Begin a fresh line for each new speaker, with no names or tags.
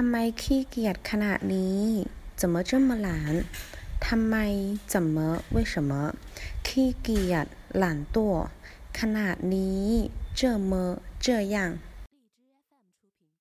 ทำไมขี้เกียจขนาดนี้怎么这么懒ทำไม怎么为什么ขี้เกียจ懒惰ขนาดนี้这么这样